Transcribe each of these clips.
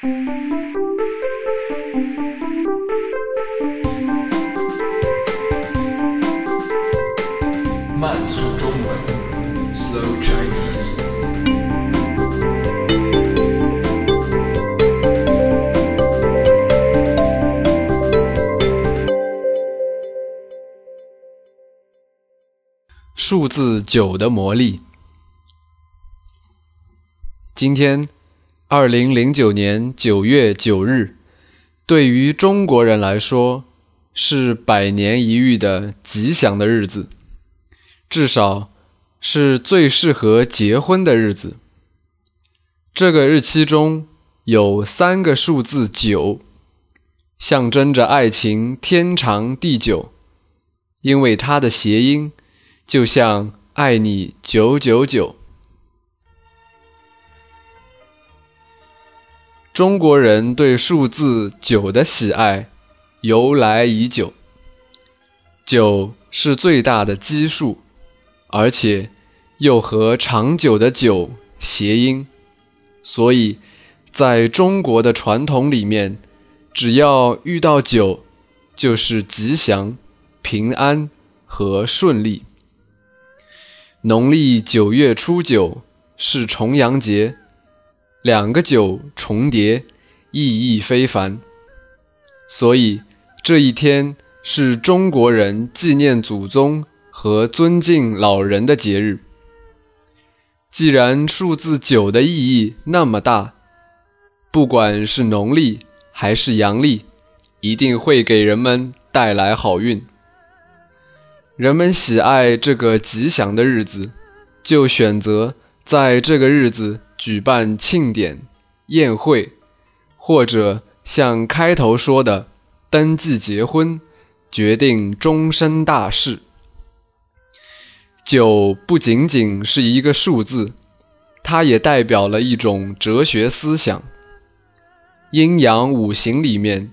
慢速中文，Slow Chinese。数字九的魔力。今天，二零零九年九月九日，对于中国人来说是百年一遇的吉祥的日子，至少是最适合结婚的日子。这个日期中有三个数字九，象征着爱情天长地久，因为它的谐音就像“爱你九九九”。中国人对数字九的喜爱由来已久。九是最大的奇数，而且又和长久的久谐音，所以在中国的传统里面，只要遇到九，就是吉祥、平安和顺利。农历九月初九是重阳节。两个九重叠，意义非凡。所以这一天是中国人纪念祖宗和尊敬老人的节日。既然数字九的意义那么大，不管是农历还是阳历，一定会给人们带来好运。人们喜爱这个吉祥的日子，就选择在这个日子。举办庆典、宴会，或者像开头说的，登记结婚，决定终身大事。九不仅仅是一个数字，它也代表了一种哲学思想。阴阳五行里面，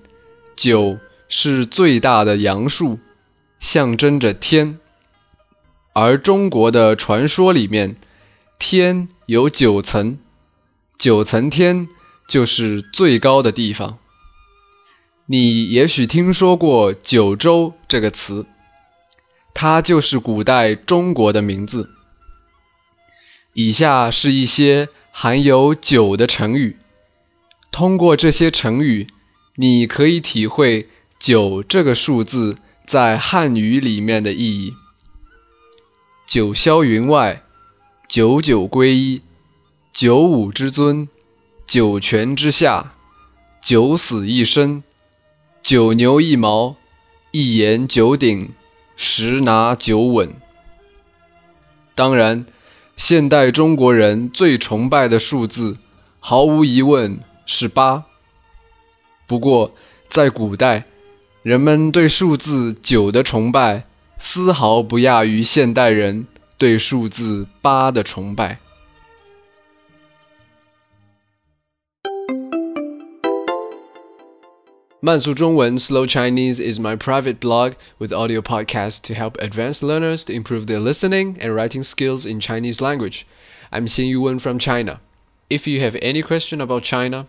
九是最大的阳数，象征着天。而中国的传说里面，天有九层，九层天就是最高的地方。你也许听说过“九州”这个词，它就是古代中国的名字。以下是一些含有“九”的成语，通过这些成语，你可以体会“九”这个数字在汉语里面的意义：九霄云外。九九归一，九五之尊，九泉之下，九死一生，九牛一毛，一言九鼎，十拿九稳。当然，现代中国人最崇拜的数字，毫无疑问是八。不过，在古代，人们对数字九的崇拜，丝毫不亚于现代人。对数字八的崇拜。慢速中文 Slow Chinese is my private blog with audio podcasts to help advanced learners to improve their listening and writing skills in Chinese language. I'm Xin Yuwen from China. If you have any question about China,